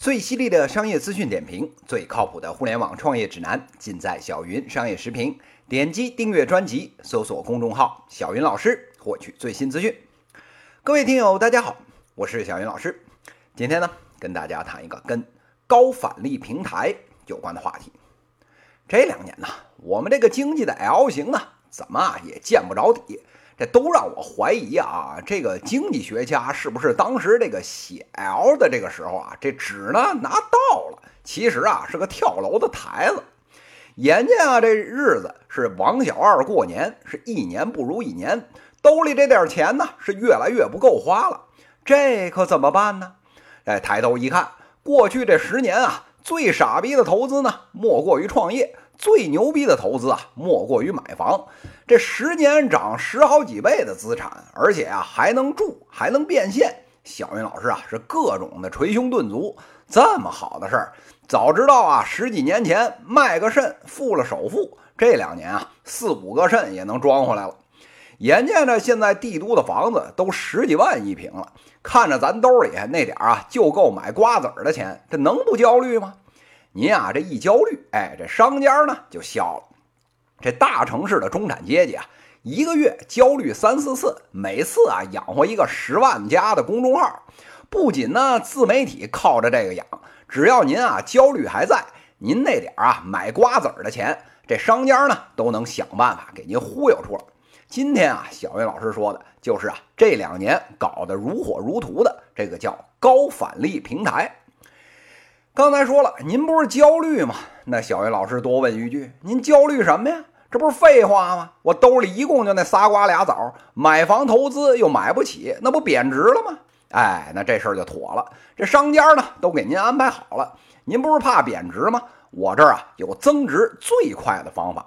最犀利的商业资讯点评，最靠谱的互联网创业指南，尽在小云商业时评。点击订阅专辑，搜索公众号“小云老师”，获取最新资讯。各位听友，大家好，我是小云老师。今天呢，跟大家谈一个跟高返利平台有关的话题。这两年呢，我们这个经济的 L 型呢，怎么也见不着底。这都让我怀疑啊！这个经济学家是不是当时这个写 L 的这个时候啊，这纸呢拿到了，其实啊是个跳楼的台子。眼见啊这日子是王小二过年，是一年不如一年，兜里这点钱呢是越来越不够花了，这可怎么办呢？哎，抬头一看，过去这十年啊，最傻逼的投资呢，莫过于创业。最牛逼的投资啊，莫过于买房。这十年涨十好几倍的资产，而且啊还能住，还能变现。小云老师啊是各种的捶胸顿足，这么好的事儿，早知道啊十几年前卖个肾付了首付，这两年啊四五个肾也能装回来了。眼见着现在帝都的房子都十几万一平了，看着咱兜里那点啊就够买瓜子儿的钱，这能不焦虑吗？您啊，这一焦虑，哎，这商家呢就笑了。这大城市的中产阶级啊，一个月焦虑三四次，每次啊养活一个十万加的公众号。不仅呢，自媒体靠着这个养，只要您啊焦虑还在，您那点啊买瓜子儿的钱，这商家呢都能想办法给您忽悠出来。今天啊，小云老师说的就是啊，这两年搞得如火如荼的这个叫高返利平台。刚才说了，您不是焦虑吗？那小云老师多问一句：您焦虑什么呀？这不是废话吗？我兜里一共就那仨瓜俩枣，买房投资又买不起，那不贬值了吗？哎，那这事儿就妥了。这商家呢都给您安排好了，您不是怕贬值吗？我这儿啊有增值最快的方法，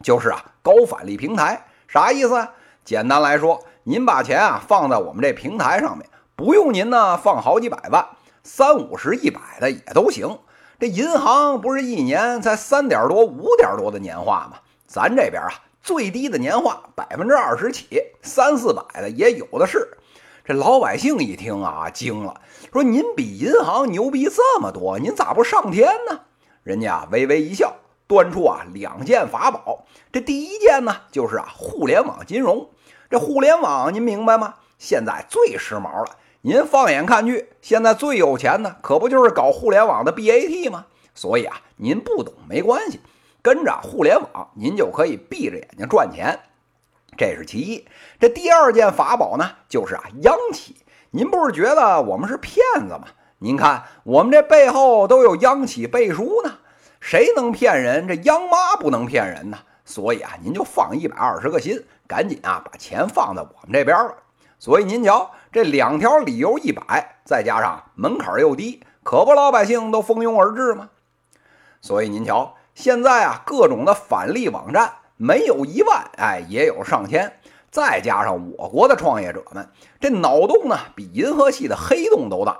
就是啊高返利平台。啥意思啊？简单来说，您把钱啊放在我们这平台上面，不用您呢放好几百万。三五十、一百的也都行。这银行不是一年才三点多、五点多的年化吗？咱这边啊，最低的年化百分之二十起，三四百的也有的是。这老百姓一听啊，惊了，说：“您比银行牛逼这么多，您咋不上天呢？”人家微微一笑，端出啊两件法宝。这第一件呢，就是啊互联网金融。这互联网您明白吗？现在最时髦了。您放眼看去，现在最有钱的可不就是搞互联网的 BAT 吗？所以啊，您不懂没关系，跟着互联网，您就可以闭着眼睛赚钱。这是其一。这第二件法宝呢，就是啊，央企。您不是觉得我们是骗子吗？您看，我们这背后都有央企背书呢。谁能骗人？这央妈不能骗人呢。所以啊，您就放一百二十个心，赶紧啊，把钱放在我们这边了。所以您瞧，这两条理由一摆，再加上门槛又低，可不老百姓都蜂拥而至吗？所以您瞧，现在啊，各种的返利网站没有一万，哎，也有上千。再加上我国的创业者们，这脑洞呢，比银河系的黑洞都大。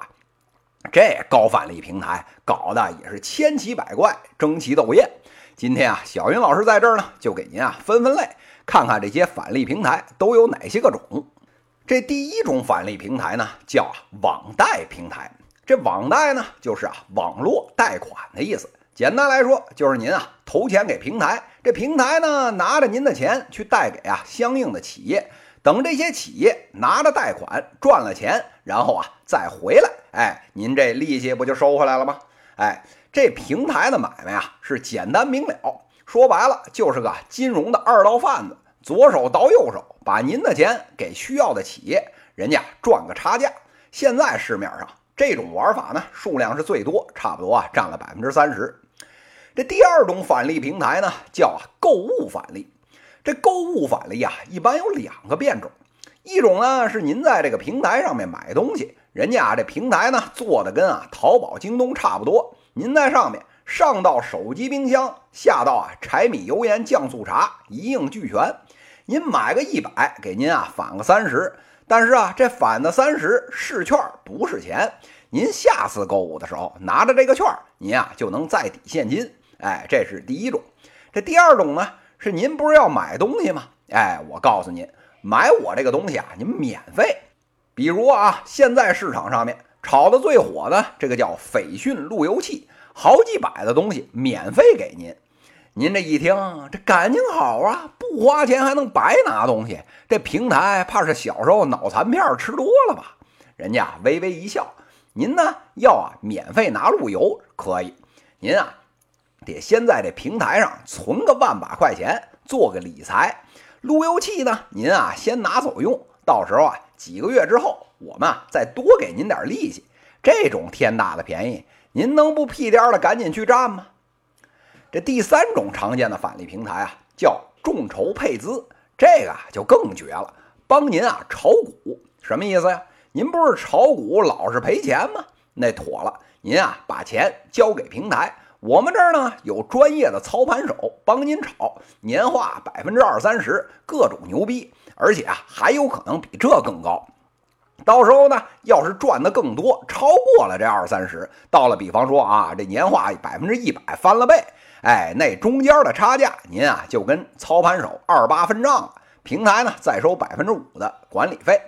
这高返利平台搞的也是千奇百怪，争奇斗艳。今天啊，小云老师在这儿呢，就给您啊分分类，看看这些返利平台都有哪些个种。这第一种返利平台呢，叫网贷平台。这网贷呢，就是啊网络贷款的意思。简单来说，就是您啊投钱给平台，这平台呢拿着您的钱去贷给啊相应的企业，等这些企业拿着贷款赚了钱，然后啊再回来，哎，您这利息不就收回来了吗？哎，这平台的买卖啊是简单明了，说白了就是个金融的二道贩子。左手倒右手，把您的钱给需要的企业，人家赚个差价。现在市面上这种玩法呢，数量是最多，差不多啊占了百分之三十。这第二种返利平台呢，叫啊购物返利。这购物返利啊，一般有两个变种，一种呢是您在这个平台上面买东西，人家啊这平台呢做的跟啊淘宝、京东差不多，您在上面上到手机、冰箱，下到啊柴米油盐酱醋茶，一应俱全。您买个一百，给您啊返个三十，但是啊，这返的三十是券，不是钱。您下次购物的时候拿着这个券，您啊就能再抵现金。哎，这是第一种。这第二种呢，是您不是要买东西吗？哎，我告诉您，买我这个东西啊，您免费。比如啊，现在市场上面炒的最火的这个叫斐讯路由器，好几百的东西免费给您。您这一听，这感情好啊，不花钱还能白拿东西，这平台怕是小时候脑残片吃多了吧？人家微微一笑，您呢要啊免费拿路由可以，您啊得先在这平台上存个万把块钱，做个理财。路由器呢，您啊先拿走用，到时候啊几个月之后，我们啊再多给您点利息。这种天大的便宜，您能不屁颠的赶紧去占吗？这第三种常见的返利平台啊，叫众筹配资，这个就更绝了，帮您啊炒股，什么意思呀？您不是炒股老是赔钱吗？那妥了，您啊把钱交给平台，我们这儿呢有专业的操盘手帮您炒，年化百分之二三十，各种牛逼，而且啊还有可能比这更高。到时候呢，要是赚的更多，超过了这二三十，到了比方说啊这年化百分之一百翻了倍。哎，那中间的差价，您啊就跟操盘手二八分账了。平台呢再收百分之五的管理费。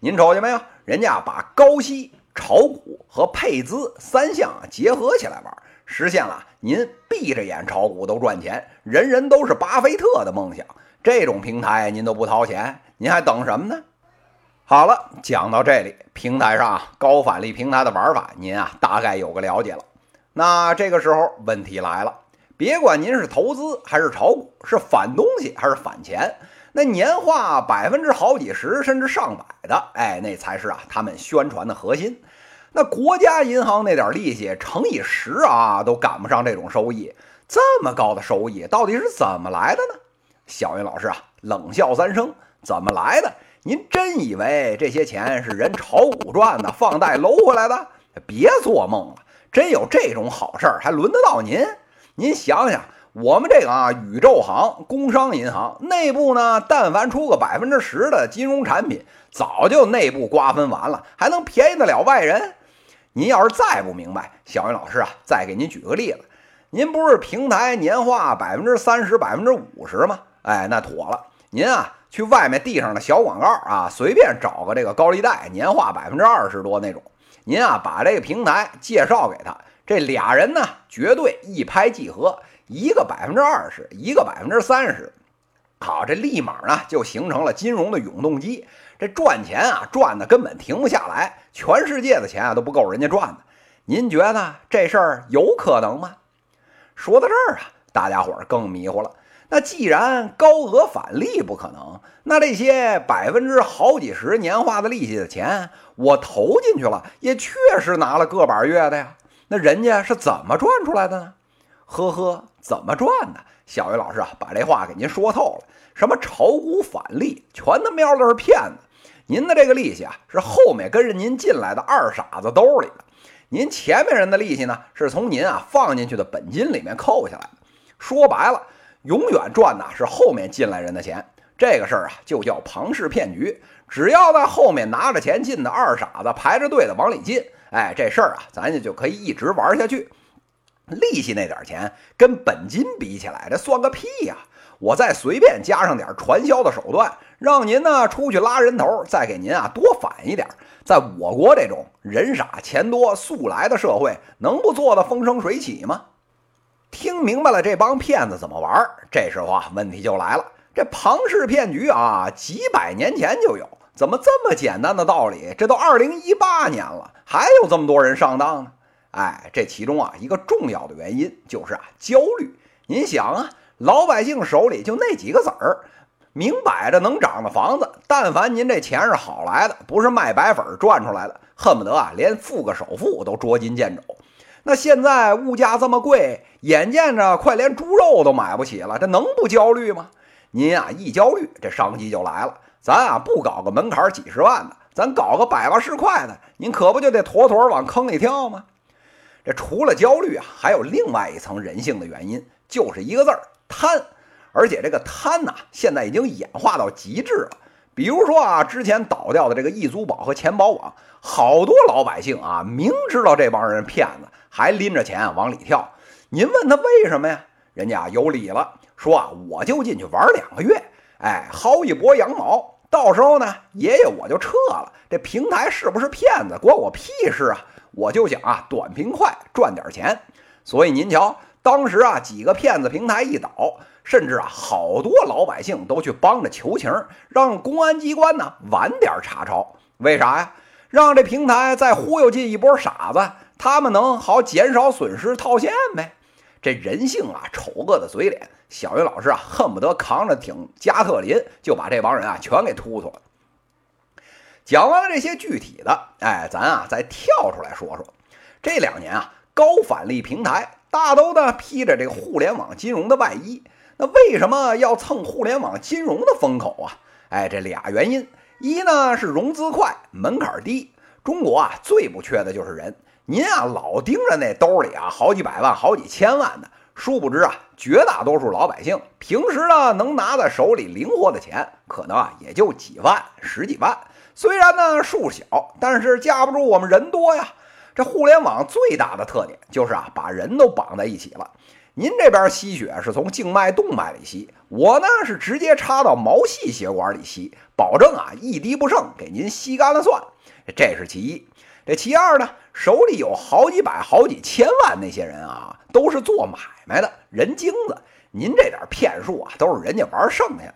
您瞅见没有？人家把高息、炒股和配资三项结合起来玩，实现了您闭着眼炒股都赚钱，人人都是巴菲特的梦想。这种平台您都不掏钱，您还等什么呢？好了，讲到这里，平台上高返利平台的玩法，您啊大概有个了解了。那这个时候问题来了。别管您是投资还是炒股，是返东西还是返钱，那年化百分之好几十甚至上百的，哎，那才是啊他们宣传的核心。那国家银行那点利息乘以十啊，都赶不上这种收益。这么高的收益到底是怎么来的呢？小云老师啊，冷笑三声：怎么来的？您真以为这些钱是人炒股赚的，放贷搂回来的？别做梦了！真有这种好事儿，还轮得到您？您想想，我们这个啊，宇宙行、工商银行内部呢，但凡出个百分之十的金融产品，早就内部瓜分完了，还能便宜得了外人？您要是再不明白，小云老师啊，再给您举个例子。您不是平台年化百分之三十、百分之五十吗？哎，那妥了。您啊，去外面地上的小广告啊，随便找个这个高利贷，年化百分之二十多那种，您啊，把这个平台介绍给他。这俩人呢，绝对一拍即合，一个百分之二十，一个百分之三十，好，这立马呢就形成了金融的永动机。这赚钱啊，赚的根本停不下来，全世界的钱啊都不够人家赚的。您觉得这事儿有可能吗？说到这儿啊，大家伙儿更迷糊了。那既然高额返利不可能，那这些百分之好几十年化的利息的钱，我投进去了，也确实拿了个把月的呀。那人家是怎么赚出来的呢？呵呵，怎么赚的？小鱼老师啊，把这话给您说透了。什么炒股返利，全他喵的是骗子！您的这个利息啊，是后面跟着您进来的二傻子兜里的。您前面人的利息呢，是从您啊放进去的本金里面扣下来的。说白了，永远赚的是后面进来人的钱。这个事儿啊，就叫庞氏骗局。只要在后面拿着钱进的二傻子排着队的往里进。哎，这事儿啊，咱家就可以一直玩下去。利息那点钱跟本金比起来，这算个屁呀！我再随便加上点传销的手段，让您呢出去拉人头，再给您啊多返一点。在我国这种人傻钱多速来的社会，能不做的风生水起吗？听明白了这帮骗子怎么玩？这时候啊，问题就来了。这庞氏骗局啊，几百年前就有。怎么这么简单的道理？这都二零一八年了，还有这么多人上当呢？哎，这其中啊一个重要的原因就是啊焦虑。您想啊，老百姓手里就那几个子儿，明摆着能涨的房子，但凡您这钱是好来的，不是卖白粉赚出来的，恨不得啊连付个首付都捉襟见肘。那现在物价这么贵，眼见着快连猪肉都买不起了，这能不焦虑吗？您啊一焦虑，这商机就来了。咱啊不搞个门槛几十万的，咱搞个百八十块的，您可不就得妥妥往坑里跳吗？这除了焦虑啊，还有另外一层人性的原因，就是一个字儿贪。而且这个贪呐，现在已经演化到极致了。比如说啊，之前倒掉的这个易租宝和钱宝网，好多老百姓啊，明知道这帮人骗子，还拎着钱往里跳。您问他为什么呀？人家有理了，说啊，我就进去玩两个月。哎，薅一波羊毛，到时候呢，爷爷我就撤了。这平台是不是骗子，关我屁事啊！我就想啊，短平快，赚点钱。所以您瞧，当时啊，几个骗子平台一倒，甚至啊，好多老百姓都去帮着求情，让公安机关呢晚点查抄。为啥呀？让这平台再忽悠进一波傻子，他们能好减少损失套现呗。这人性啊，丑恶的嘴脸，小云老师啊，恨不得扛着挺加特林就把这帮人啊全给突突了。讲完了这些具体的，哎，咱啊再跳出来说说，这两年啊，高返利平台大都呢披着这个互联网金融的外衣，那为什么要蹭互联网金融的风口啊？哎，这俩原因。一呢是融资快，门槛低。中国啊最不缺的就是人。您啊老盯着那兜里啊好几百万、好几千万的，殊不知啊绝大多数老百姓平时呢能拿在手里灵活的钱，可能啊也就几万、十几万。虽然呢数小，但是架不住我们人多呀。这互联网最大的特点就是啊把人都绑在一起了。您这边吸血是从静脉动脉里吸，我呢是直接插到毛细血管里吸，保证啊一滴不剩，给您吸干了算。这是其一。这其二呢，手里有好几百、好几千万那些人啊，都是做买卖的人精子。您这点骗术啊，都是人家玩剩下的，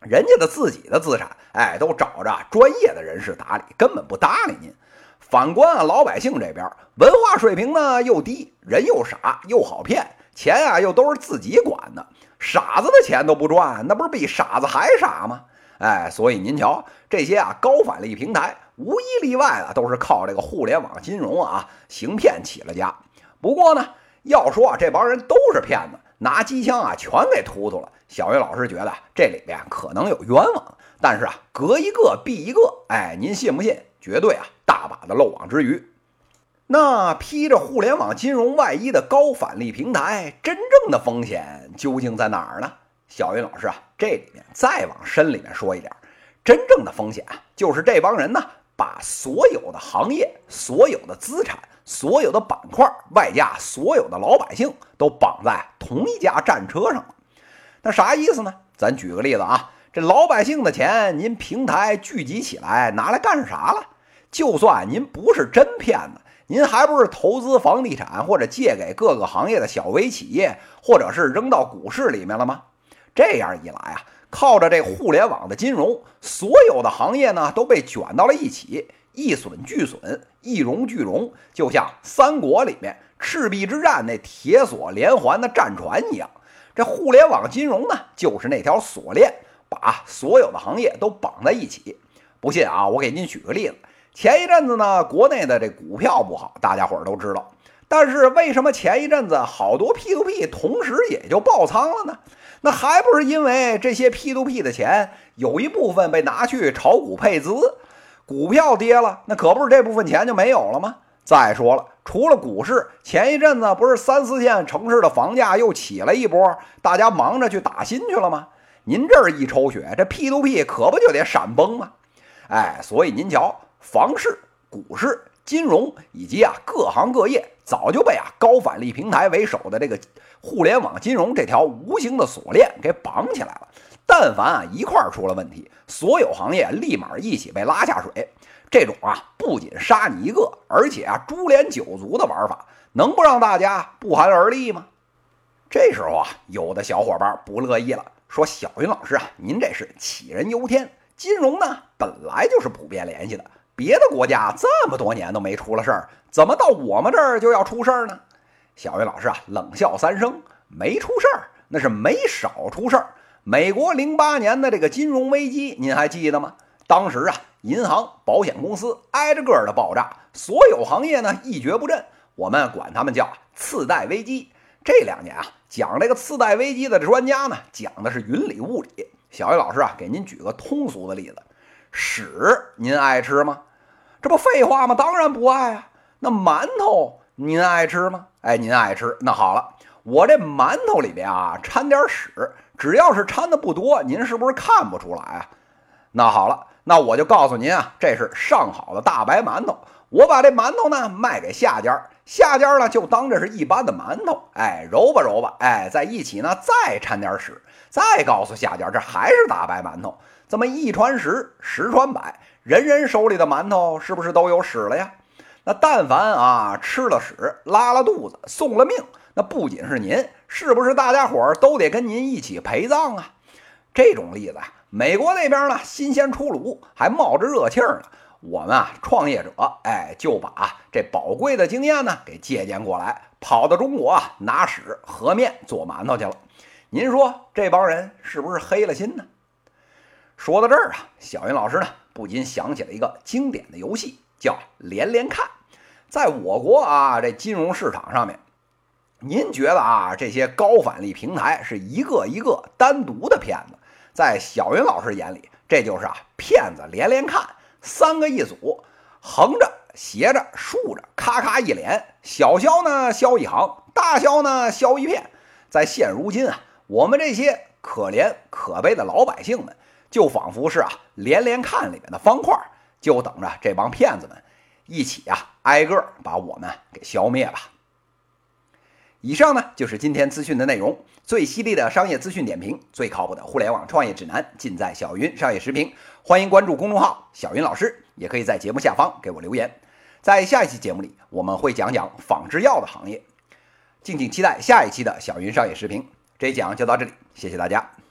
人家的自己的资产，哎，都找着专业的人士打理，根本不搭理您。反观啊，老百姓这边文化水平呢又低，人又傻又好骗。钱啊，又都是自己管的，傻子的钱都不赚，那不是比傻子还傻吗？哎，所以您瞧，这些啊高返利平台，无一例外的都是靠这个互联网金融啊行骗起了家。不过呢，要说啊这帮人都是骗子，拿机枪啊全给突突了。小云老师觉得这里边可能有冤枉，但是啊隔一个毙一个，哎，您信不信？绝对啊大把的漏网之鱼。那披着互联网金融外衣的高返利平台，真正的风险究竟在哪儿呢？小云老师啊，这里面再往深里面说一点，真正的风险啊，就是这帮人呢，把所有的行业、所有的资产、所有的板块，外加所有的老百姓，都绑在同一架战车上了。那啥意思呢？咱举个例子啊，这老百姓的钱，您平台聚集起来拿来干啥了？就算您不是真骗子。您还不是投资房地产，或者借给各个行业的小微企业，或者是扔到股市里面了吗？这样一来啊，靠着这互联网的金融，所有的行业呢都被卷到了一起，一损俱损，一荣俱荣，就像三国里面赤壁之战那铁索连环的战船一样。这互联网金融呢，就是那条锁链，把所有的行业都绑在一起。不信啊，我给您举个例子。前一阵子呢，国内的这股票不好，大家伙儿都知道。但是为什么前一阵子好多 P2P 同时也就爆仓了呢？那还不是因为这些 P to P 的钱有一部分被拿去炒股配资，股票跌了，那可不是这部分钱就没有了吗？再说了，除了股市，前一阵子不是三四线城市的房价又起了一波，大家忙着去打新去了吗？您这儿一抽血，这 P to P 可不就得闪崩吗？哎，所以您瞧。房市、股市、金融以及啊各行各业，早就被啊高返利平台为首的这个互联网金融这条无形的锁链给绑起来了。但凡啊一块儿出了问题，所有行业立马一起被拉下水。这种啊不仅杀你一个，而且啊株连九族的玩法，能不让大家不寒而栗吗？这时候啊，有的小伙伴不乐意了，说：“小云老师啊，您这是杞人忧天。金融呢本来就是普遍联系的。”别的国家这么多年都没出了事儿，怎么到我们这儿就要出事儿呢？小云老师啊，冷笑三声，没出事儿，那是没少出事儿。美国零八年的这个金融危机，您还记得吗？当时啊，银行、保险公司挨着个的爆炸，所有行业呢一蹶不振，我们管他们叫次贷危机。这两年啊，讲这个次贷危机的专家呢，讲的是云里雾里。小云老师啊，给您举个通俗的例子，屎您爱吃吗？这不废话吗？当然不爱啊。那馒头您爱吃吗？哎，您爱吃。那好了，我这馒头里边啊掺点屎，只要是掺的不多，您是不是看不出来啊？那好了，那我就告诉您啊，这是上好的大白馒头。我把这馒头呢卖给下家，下家呢就当这是一般的馒头，哎，揉吧揉吧，哎，在一起呢再掺点屎，再告诉下家这还是大白馒头。这么一传十，十传百，人人手里的馒头是不是都有屎了呀？那但凡啊吃了屎、拉了肚子、送了命，那不仅是您，是不是大家伙儿都得跟您一起陪葬啊？这种例子啊，美国那边呢新鲜出炉，还冒着热气儿呢。我们啊创业者，哎，就把这宝贵的经验呢给借鉴过来，跑到中国啊拿屎和面做馒头去了。您说这帮人是不是黑了心呢？说到这儿啊，小云老师呢不禁想起了一个经典的游戏，叫连连看。在我国啊这金融市场上面，您觉得啊这些高返利平台是一个一个单独的骗子，在小云老师眼里，这就是啊骗子连连看。三个一组，横着、斜着、竖着，咔咔一连，小肖呢削一行，大肖呢削一片。在现如今啊，我们这些可怜可悲的老百姓们，就仿佛是啊连连看里面的方块，就等着这帮骗子们一起啊挨个把我们给消灭吧。以上呢就是今天资讯的内容，最犀利的商业资讯点评，最靠谱的互联网创业指南，尽在小云商业时评。欢迎关注公众号小云老师，也可以在节目下方给我留言。在下一期节目里，我们会讲讲仿制药的行业，敬请期待下一期的小云商业时评。这一讲就到这里，谢谢大家。